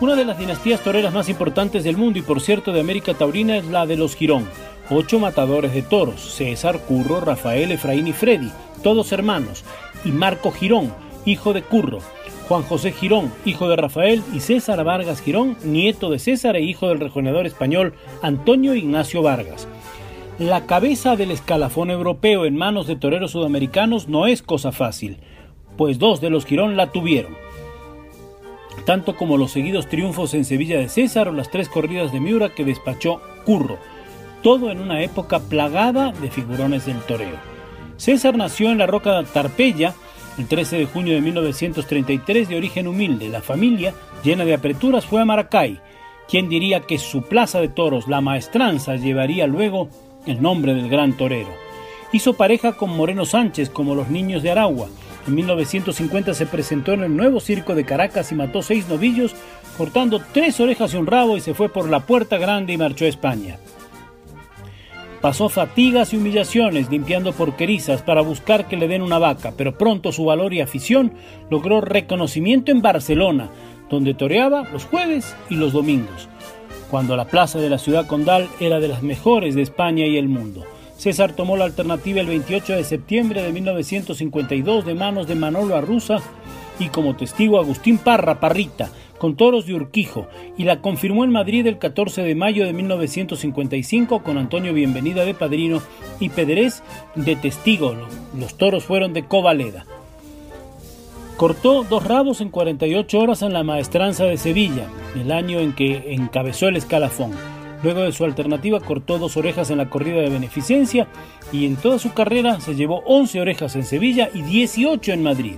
Una de las dinastías toreras más importantes del mundo y por cierto de América Taurina es la de los Girón. Ocho matadores de toros, César, Curro, Rafael, Efraín y Freddy, todos hermanos, y Marco Girón, hijo de Curro, Juan José Girón, hijo de Rafael, y César Vargas Girón, nieto de César e hijo del rejoneador español Antonio Ignacio Vargas. La cabeza del escalafón europeo en manos de toreros sudamericanos no es cosa fácil, pues dos de los Girón la tuvieron tanto como los seguidos triunfos en Sevilla de César o las tres corridas de Miura que despachó Curro, todo en una época plagada de figurones del toreo. César nació en la Roca de Tarpeya el 13 de junio de 1933 de origen humilde. La familia, llena de apreturas, fue a Maracay. quien diría que su plaza de toros, la maestranza, llevaría luego el nombre del gran torero? Hizo pareja con Moreno Sánchez como los niños de Aragua en 1950 se presentó en el nuevo circo de Caracas y mató seis novillos, cortando tres orejas y un rabo y se fue por la puerta grande y marchó a España. Pasó fatigas y humillaciones limpiando porquerizas para buscar que le den una vaca, pero pronto su valor y afición logró reconocimiento en Barcelona, donde toreaba los jueves y los domingos, cuando la plaza de la ciudad condal era de las mejores de España y el mundo. César tomó la alternativa el 28 de septiembre de 1952 de manos de Manolo Arruza y como testigo Agustín Parra Parrita, con toros de Urquijo, y la confirmó en Madrid el 14 de mayo de 1955 con Antonio Bienvenida de padrino y Pedrés de testigo. Los toros fueron de Covaleda. Cortó dos rabos en 48 horas en la maestranza de Sevilla, el año en que encabezó el escalafón. Luego de su alternativa cortó dos orejas en la corrida de beneficencia y en toda su carrera se llevó 11 orejas en Sevilla y 18 en Madrid.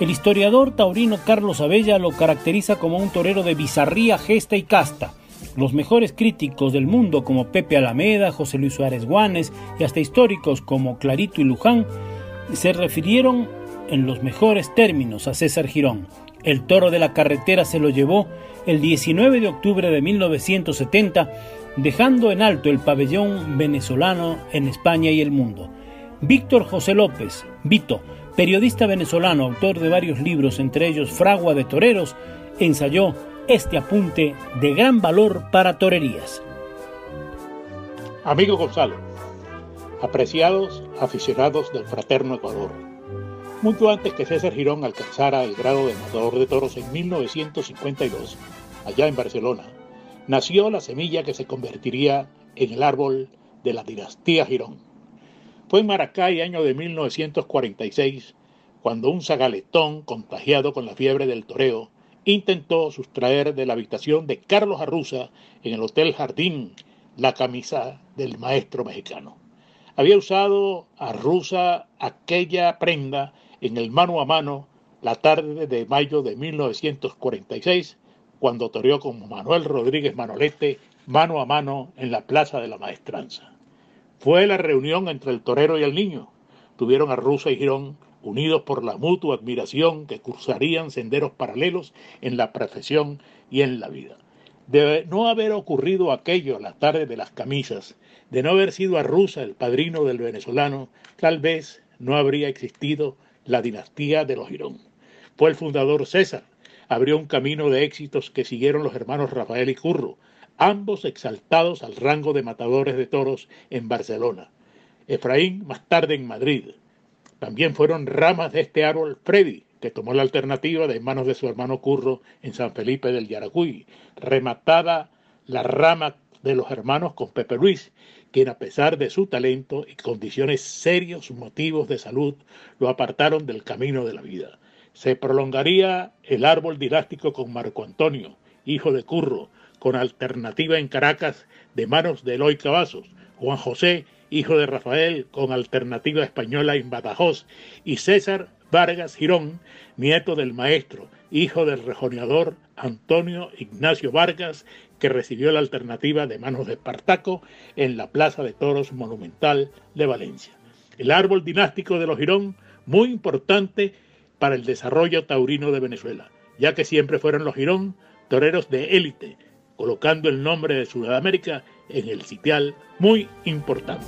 El historiador taurino Carlos Abella lo caracteriza como un torero de bizarría, gesta y casta. Los mejores críticos del mundo como Pepe Alameda, José Luis Suárez Guanes y hasta históricos como Clarito y Luján se refirieron en los mejores términos a César Girón. El toro de la carretera se lo llevó el 19 de octubre de 1970, dejando en alto el pabellón venezolano en España y el mundo. Víctor José López, Vito, periodista venezolano, autor de varios libros, entre ellos Fragua de Toreros, ensayó este apunte de gran valor para torerías. Amigo Gonzalo, apreciados aficionados del fraterno Ecuador, mucho antes que César Girón alcanzara el grado de matador de toros en 1952, allá en Barcelona, nació la semilla que se convertiría en el árbol de la dinastía Girón. Fue en Maracay, año de 1946, cuando un zagaletón contagiado con la fiebre del toreo intentó sustraer de la habitación de Carlos Arruza en el Hotel Jardín la camisa del maestro mexicano. Había usado Arruza aquella prenda en el mano a mano la tarde de mayo de 1946 cuando toreó con Manuel Rodríguez Manolete mano a mano en la Plaza de la Maestranza. Fue la reunión entre el torero y el niño. Tuvieron a Rusa y Girón unidos por la mutua admiración que cruzarían senderos paralelos en la profesión y en la vida. De no haber ocurrido aquello la tarde de las camisas, de no haber sido a Rusa el padrino del venezolano, tal vez no habría existido la dinastía de los Girón. Fue el fundador César, abrió un camino de éxitos que siguieron los hermanos Rafael y Curro, ambos exaltados al rango de matadores de toros en Barcelona. Efraín más tarde en Madrid. También fueron ramas de este árbol Freddy, que tomó la alternativa de manos de su hermano Curro en San Felipe del Yaracuy, rematada la rama de los hermanos con Pepe Luis, quien a pesar de su talento y condiciones serios motivos de salud, lo apartaron del camino de la vida. Se prolongaría el árbol didáctico con Marco Antonio, hijo de Curro, con alternativa en Caracas de manos de Eloy Cavazos, Juan José, hijo de Rafael, con alternativa española en Badajoz, y César Vargas Girón, nieto del maestro, hijo del rejoneador Antonio Ignacio Vargas, que recibió la alternativa de manos de Espartaco en la Plaza de Toros Monumental de Valencia. El árbol dinástico de los Girón, muy importante para el desarrollo taurino de Venezuela, ya que siempre fueron los Girón toreros de élite, colocando el nombre de Sudamérica en el sitial muy importante.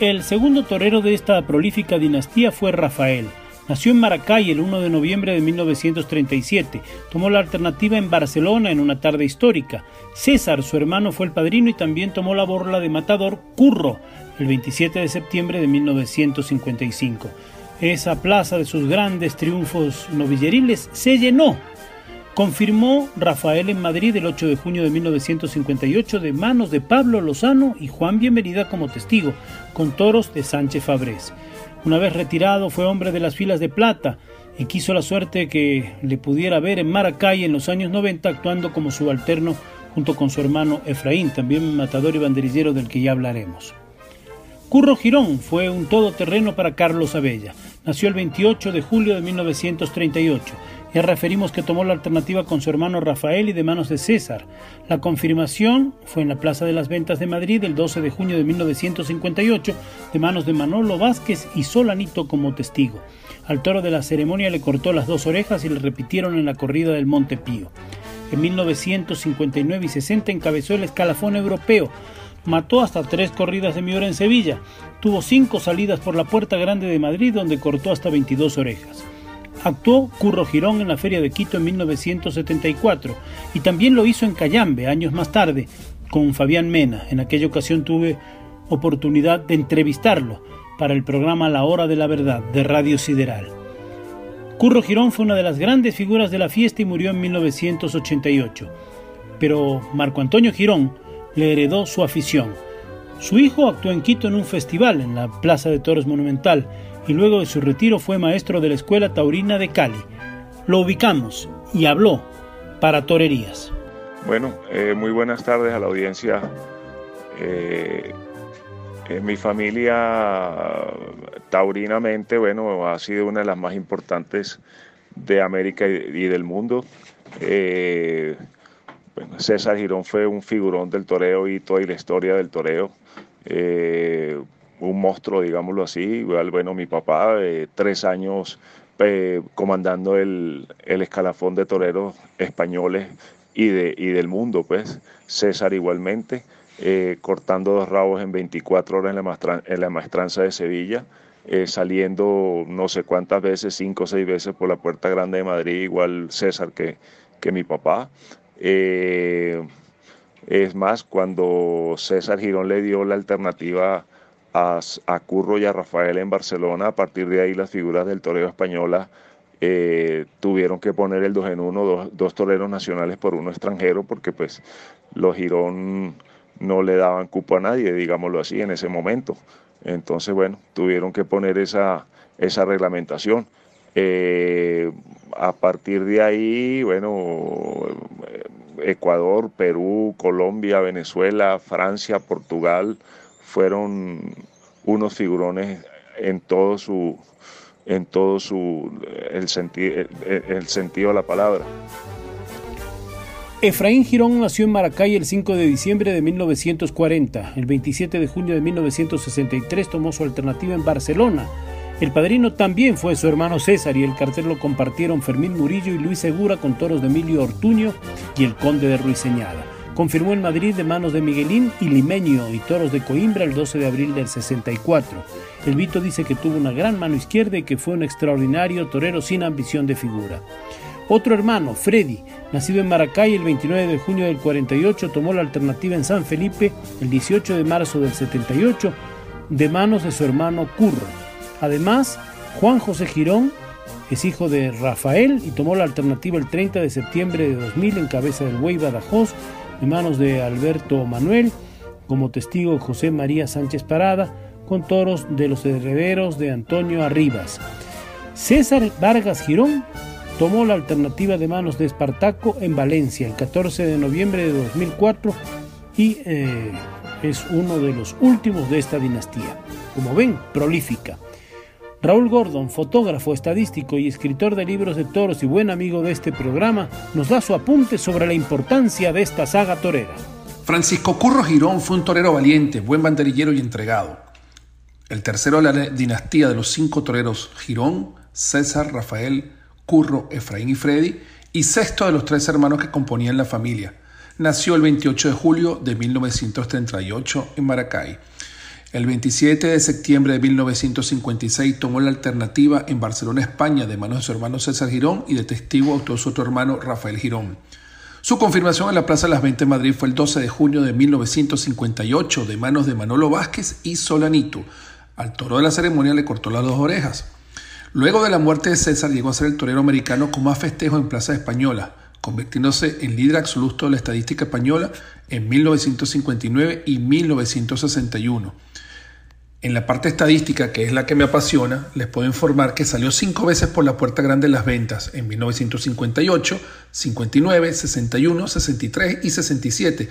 El segundo torero de esta prolífica dinastía fue Rafael, Nació en Maracay el 1 de noviembre de 1937. Tomó la alternativa en Barcelona en una tarde histórica. César, su hermano, fue el padrino y también tomó la borla de matador Curro el 27 de septiembre de 1955. Esa plaza de sus grandes triunfos novilleriles se llenó. Confirmó Rafael en Madrid el 8 de junio de 1958 de manos de Pablo Lozano y Juan Bienvenida como testigo, con toros de Sánchez Fabrés. Una vez retirado fue hombre de las filas de plata y quiso la suerte que le pudiera ver en Maracay en los años 90 actuando como subalterno junto con su hermano Efraín, también matador y banderillero del que ya hablaremos. Curro Girón fue un todoterreno para Carlos Abella. Nació el 28 de julio de 1938 ya referimos que tomó la alternativa con su hermano Rafael y de manos de César. La confirmación fue en la Plaza de las Ventas de Madrid el 12 de junio de 1958 de manos de Manolo Vázquez y Solanito como testigo. Al toro de la ceremonia le cortó las dos orejas y le repitieron en la corrida del Monte Pío. En 1959 y 60 encabezó el escalafón europeo. Mató hasta tres corridas de Miura en Sevilla. Tuvo cinco salidas por la Puerta Grande de Madrid donde cortó hasta 22 orejas. Actuó Curro Girón en la Feria de Quito en 1974 y también lo hizo en Cayambe años más tarde con Fabián Mena. En aquella ocasión tuve oportunidad de entrevistarlo para el programa La Hora de la Verdad de Radio Sideral. Curro Girón fue una de las grandes figuras de la fiesta y murió en 1988. Pero Marco Antonio Girón le heredó su afición. Su hijo actuó en Quito en un festival en la Plaza de Toros Monumental y luego de su retiro fue maestro de la Escuela Taurina de Cali. Lo ubicamos y habló para Torerías. Bueno, eh, muy buenas tardes a la audiencia. Eh, en mi familia, taurinamente, bueno, ha sido una de las más importantes de América y, del mundo. Eh, César Girón fue un figurón del toreo y toda la historia del toreo un monstruo, digámoslo así. Bueno, mi papá, eh, tres años eh, comandando el, escalafón de toreros españoles y, de, y del mundo, pues. César igualmente, eh, cortando dos rabos en 24 horas en la, en la maestranza de Sevilla. saliendo no sé cuántas veces, cinco o seis veces por la Puerta Grande de Madrid, igual César que, que mi papá. Es más, cuando César Girón le dio la alternativa a, Curro y a Rafael en Barcelona. A partir de ahí las figuras del toreo española eh, tuvieron que poner el dos en uno, dos, toreros nacionales por uno extranjero, porque pues los Girón no le daban cupo a nadie, digámoslo así, en ese momento. Entonces, bueno, tuvieron que poner esa, esa reglamentación. Eh, a partir de ahí, bueno, Ecuador, Perú, Colombia, Venezuela, Francia, Portugal, fueron unos figurones en todo su en todo su el, el sentido de la palabra. Efraín Girón nació en Maracay el 5 de diciembre de 1940. El 27 de junio de 1963 tomó su alternativa en Barcelona. El padrino también fue su hermano César y el cartel lo compartieron Fermín Murillo y Luis Segura con toros de Emilio Ortuño y el conde de Ruiseñada. Confirmó en Madrid de manos de Miguelín y Limeño y Toros de Coimbra el 12 de abril del 64. El Vito dice que tuvo una gran mano izquierda y que fue un extraordinario torero sin ambición de figura. Otro hermano, Freddy, nacido en Maracay el 29 de junio del 48, tomó la alternativa en San Felipe el 18 de marzo del 78 de manos de su hermano Curro. Además, Juan José Girón es hijo de Rafael y tomó la alternativa el 30 de septiembre de 2000 en cabeza del Buey Badajoz en manos de Alberto Manuel, como testigo José María Sánchez Parada, con toros de los herederos de Antonio Arribas. César Vargas Girón tomó la alternativa de manos de Espartaco en Valencia el 14 de noviembre de 2004 y eh, es uno de los últimos de esta dinastía. Como ven, prolífica. Raúl Gordon, fotógrafo, estadístico y escritor de libros de toros y buen amigo de este programa, nos da su apunte sobre la importancia de esta saga torera. Francisco Curro Girón fue un torero valiente, buen banderillero y entregado. El tercero de la dinastía de los cinco toreros Girón, César, Rafael, Curro, Efraín y Freddy, y sexto de los tres hermanos que componían la familia. Nació el 28 de julio de 1938 en Maracay. El 27 de septiembre de 1956 tomó la alternativa en Barcelona, España, de manos de su hermano César Girón y de testigo actuó su otro hermano Rafael Girón. Su confirmación en la Plaza de las 20 de Madrid fue el 12 de junio de 1958 de manos de Manolo Vázquez y Solanito. Al toro de la ceremonia le cortó las dos orejas. Luego de la muerte de César llegó a ser el torero americano con más festejo en Plaza Española, convirtiéndose en líder absoluto de la estadística española en 1959 y 1961. En la parte estadística, que es la que me apasiona, les puedo informar que salió cinco veces por la puerta grande en las ventas en 1958, 59, 61, 63 y 67,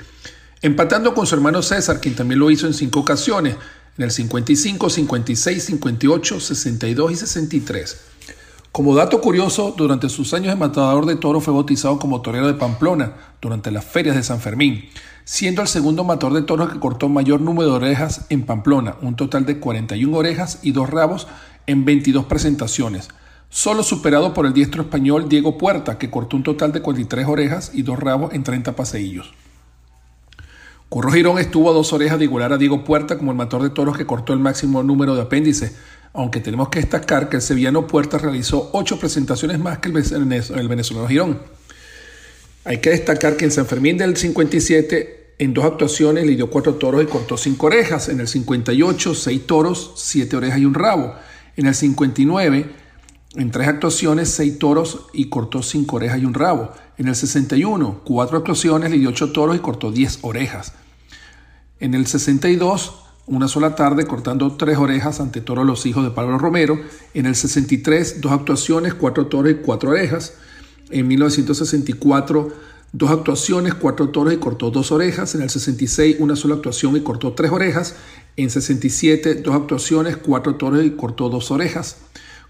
empatando con su hermano César, quien también lo hizo en cinco ocasiones, en el 55, 56, 58, 62 y 63. Como dato curioso, durante sus años de matador de toro fue bautizado como torero de Pamplona durante las ferias de San Fermín siendo el segundo matador de toros que cortó mayor número de orejas en Pamplona, un total de 41 orejas y dos rabos en 22 presentaciones, solo superado por el diestro español Diego Puerta, que cortó un total de 43 orejas y dos rabos en 30 paseillos. Curro Girón estuvo a dos orejas de igualar a Diego Puerta como el matador de toros que cortó el máximo número de apéndices, aunque tenemos que destacar que el sevillano Puerta realizó ocho presentaciones más que el venezolano Girón. Hay que destacar que en San Fermín del 57, en dos actuaciones, le dio cuatro toros y cortó cinco orejas. En el 58, seis toros, siete orejas y un rabo. En el 59, en tres actuaciones, seis toros y cortó cinco orejas y un rabo. En el 61, cuatro actuaciones, le dio ocho toros y cortó diez orejas. En el 62, una sola tarde cortando tres orejas ante toros los hijos de Pablo Romero. En el 63, dos actuaciones, cuatro toros y cuatro orejas. En 1964, dos actuaciones, cuatro toros y cortó dos orejas. En el 66, una sola actuación y cortó tres orejas. En 67, dos actuaciones, cuatro toros y cortó dos orejas.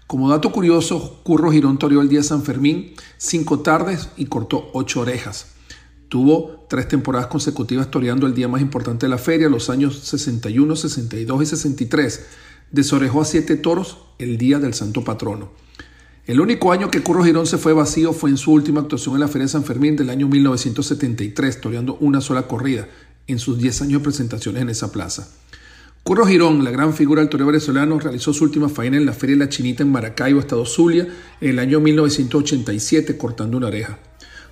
Como dato curioso, Curro Girón toreó el día de San Fermín cinco tardes y cortó ocho orejas. Tuvo tres temporadas consecutivas toreando el día más importante de la feria, los años 61, 62 y 63. Desorejó a siete toros el día del santo patrono. El único año que Curro Girón se fue vacío fue en su última actuación en la Feria de San Fermín del año 1973, toreando una sola corrida en sus 10 años de presentaciones en esa plaza. Curro Girón, la gran figura del toreo venezolano, realizó su última faena en la Feria de la Chinita en Maracaibo, Estado Zulia, en el año 1987, cortando una oreja.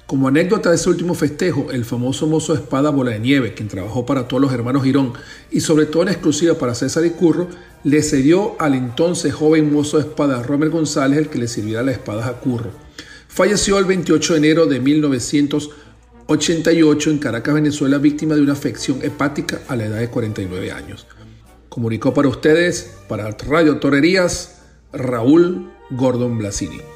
Como anécdota de ese último festejo, el famoso mozo de espada Bola de Nieve, quien trabajó para todos los hermanos Girón y sobre todo en exclusiva para César y Curro, le cedió al entonces joven mozo de espada Romer González el que le sirviera las espadas a Curro. Falleció el 28 de enero de 1988 en Caracas, Venezuela, víctima de una afección hepática a la edad de 49 años. Comunicó para ustedes, para Radio Torerías, Raúl Gordon Blasini.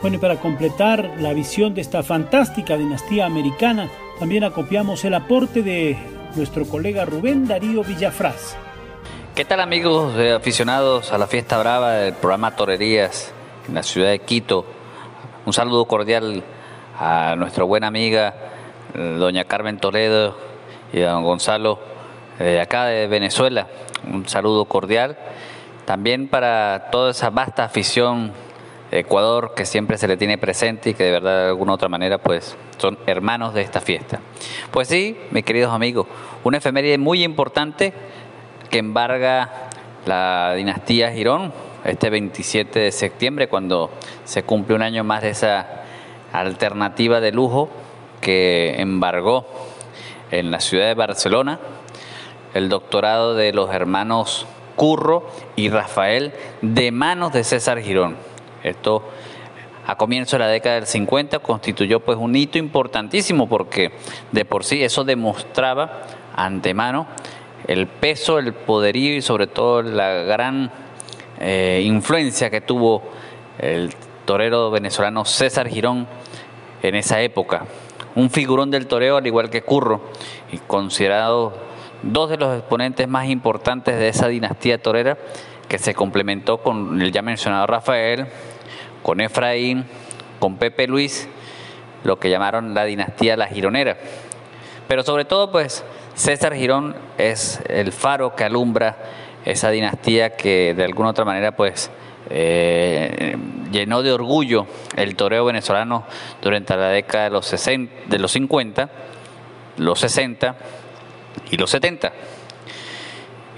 Bueno, y para completar la visión de esta fantástica dinastía americana, también acopiamos el aporte de nuestro colega Rubén Darío Villafraz. ¿Qué tal amigos aficionados a la fiesta brava del programa Torerías en la ciudad de Quito? Un saludo cordial a nuestra buena amiga doña Carmen Toledo y a don Gonzalo de acá de Venezuela. Un saludo cordial. También para toda esa vasta afición Ecuador que siempre se le tiene presente y que de verdad de alguna otra manera pues son hermanos de esta fiesta. Pues sí, mis queridos amigos, una efeméride muy importante que embarga la dinastía Girón este 27 de septiembre cuando se cumple un año más de esa alternativa de lujo que embargó en la ciudad de Barcelona el doctorado de los hermanos Curro y Rafael de manos de César Girón esto a comienzo de la década del 50 constituyó pues un hito importantísimo porque de por sí eso demostraba antemano el peso, el poderío y sobre todo la gran eh, influencia que tuvo el torero venezolano César Girón en esa época. Un figurón del toreo al igual que Curro y considerado dos de los exponentes más importantes de esa dinastía torera que se complementó con el ya mencionado Rafael, con Efraín, con Pepe Luis, lo que llamaron la dinastía La Gironera. Pero sobre todo, pues, César Girón es el faro que alumbra esa dinastía que de alguna otra manera, pues, eh, llenó de orgullo el toreo venezolano durante la década de los, 60, de los 50, los 60 y los 70.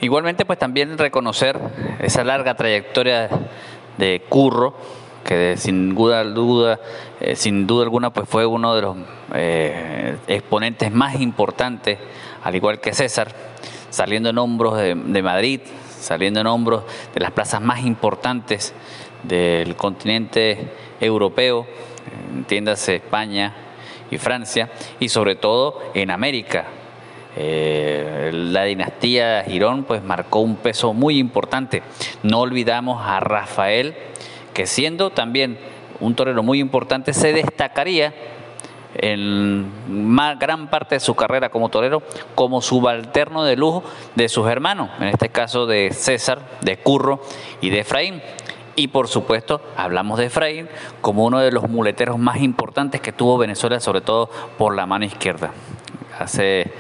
Igualmente, pues también reconocer esa larga trayectoria de Curro, que sin duda, duda eh, sin duda alguna, pues fue uno de los eh, exponentes más importantes, al igual que César, saliendo en hombros de, de Madrid, saliendo en hombros de las plazas más importantes del continente europeo, entiéndase España y Francia, y sobre todo en América. Eh, la dinastía Girón pues marcó un peso muy importante. No olvidamos a Rafael, que siendo también un torero muy importante, se destacaría en gran parte de su carrera como torero como subalterno de lujo de sus hermanos, en este caso de César, de Curro y de Efraín. Y por supuesto, hablamos de Efraín como uno de los muleteros más importantes que tuvo Venezuela, sobre todo por la mano izquierda. Hace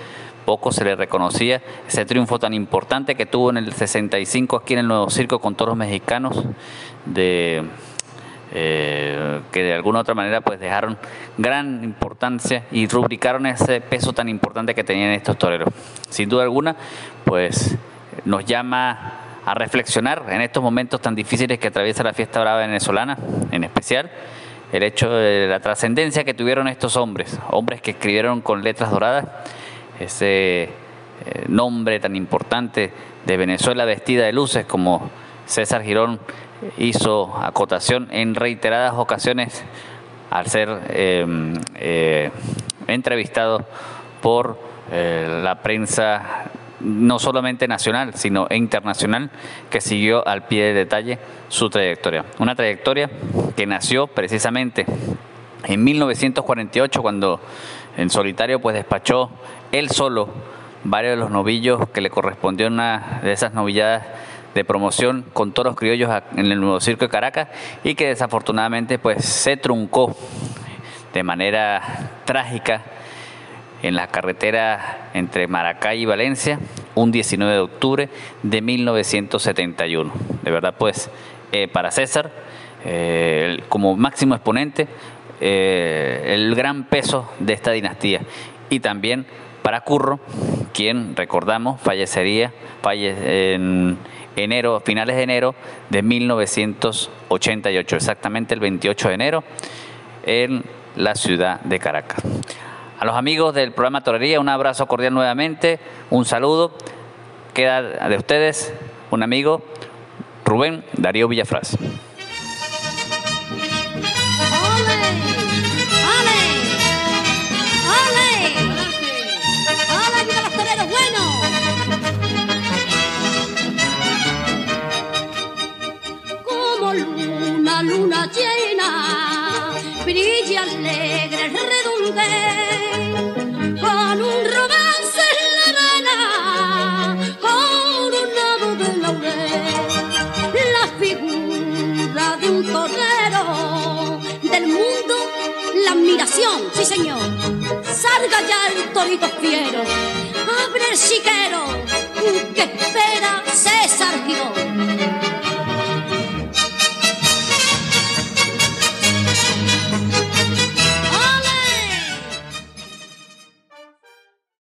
poco se le reconocía ese triunfo tan importante que tuvo en el 65 aquí en el Nuevo Circo con toros mexicanos de eh, que de alguna otra manera pues dejaron gran importancia y rubricaron ese peso tan importante que tenían estos toreros. Sin duda alguna, pues nos llama a reflexionar en estos momentos tan difíciles que atraviesa la fiesta brava venezolana, en especial el hecho de la trascendencia que tuvieron estos hombres, hombres que escribieron con letras doradas ese eh, nombre tan importante de Venezuela vestida de luces como César Girón hizo acotación en reiteradas ocasiones al ser em, eh, entrevistado por eh, la prensa no solamente nacional, sino internacional, que siguió al pie de detalle su trayectoria. Una trayectoria que nació precisamente en 1948, cuando en solitario pues despachó él solo varios de los novillos que le correspondió una de esas novilladas de promoción con toros criollos en el Nuevo Circo de Caracas y que desafortunadamente pues se truncó de manera trágica en la carretera entre Maracay y Valencia un 19 de octubre de 1971. De verdad pues eh, para César eh, como máximo exponente eh, el gran peso de esta dinastía y también para Curro, quien recordamos fallecería falle en enero, finales de enero de 1988, exactamente el 28 de enero, en la ciudad de Caracas. A los amigos del programa Torería, un abrazo cordial nuevamente, un saludo. Queda de ustedes un amigo, Rubén Darío Villafraz. brilla alegre, redondea con un romance en la vena, coronado de laurel, la figura de un torero del mundo, la admiración, sí señor, salga ya el torito fiero, abre el chiquero, que espera César Girón.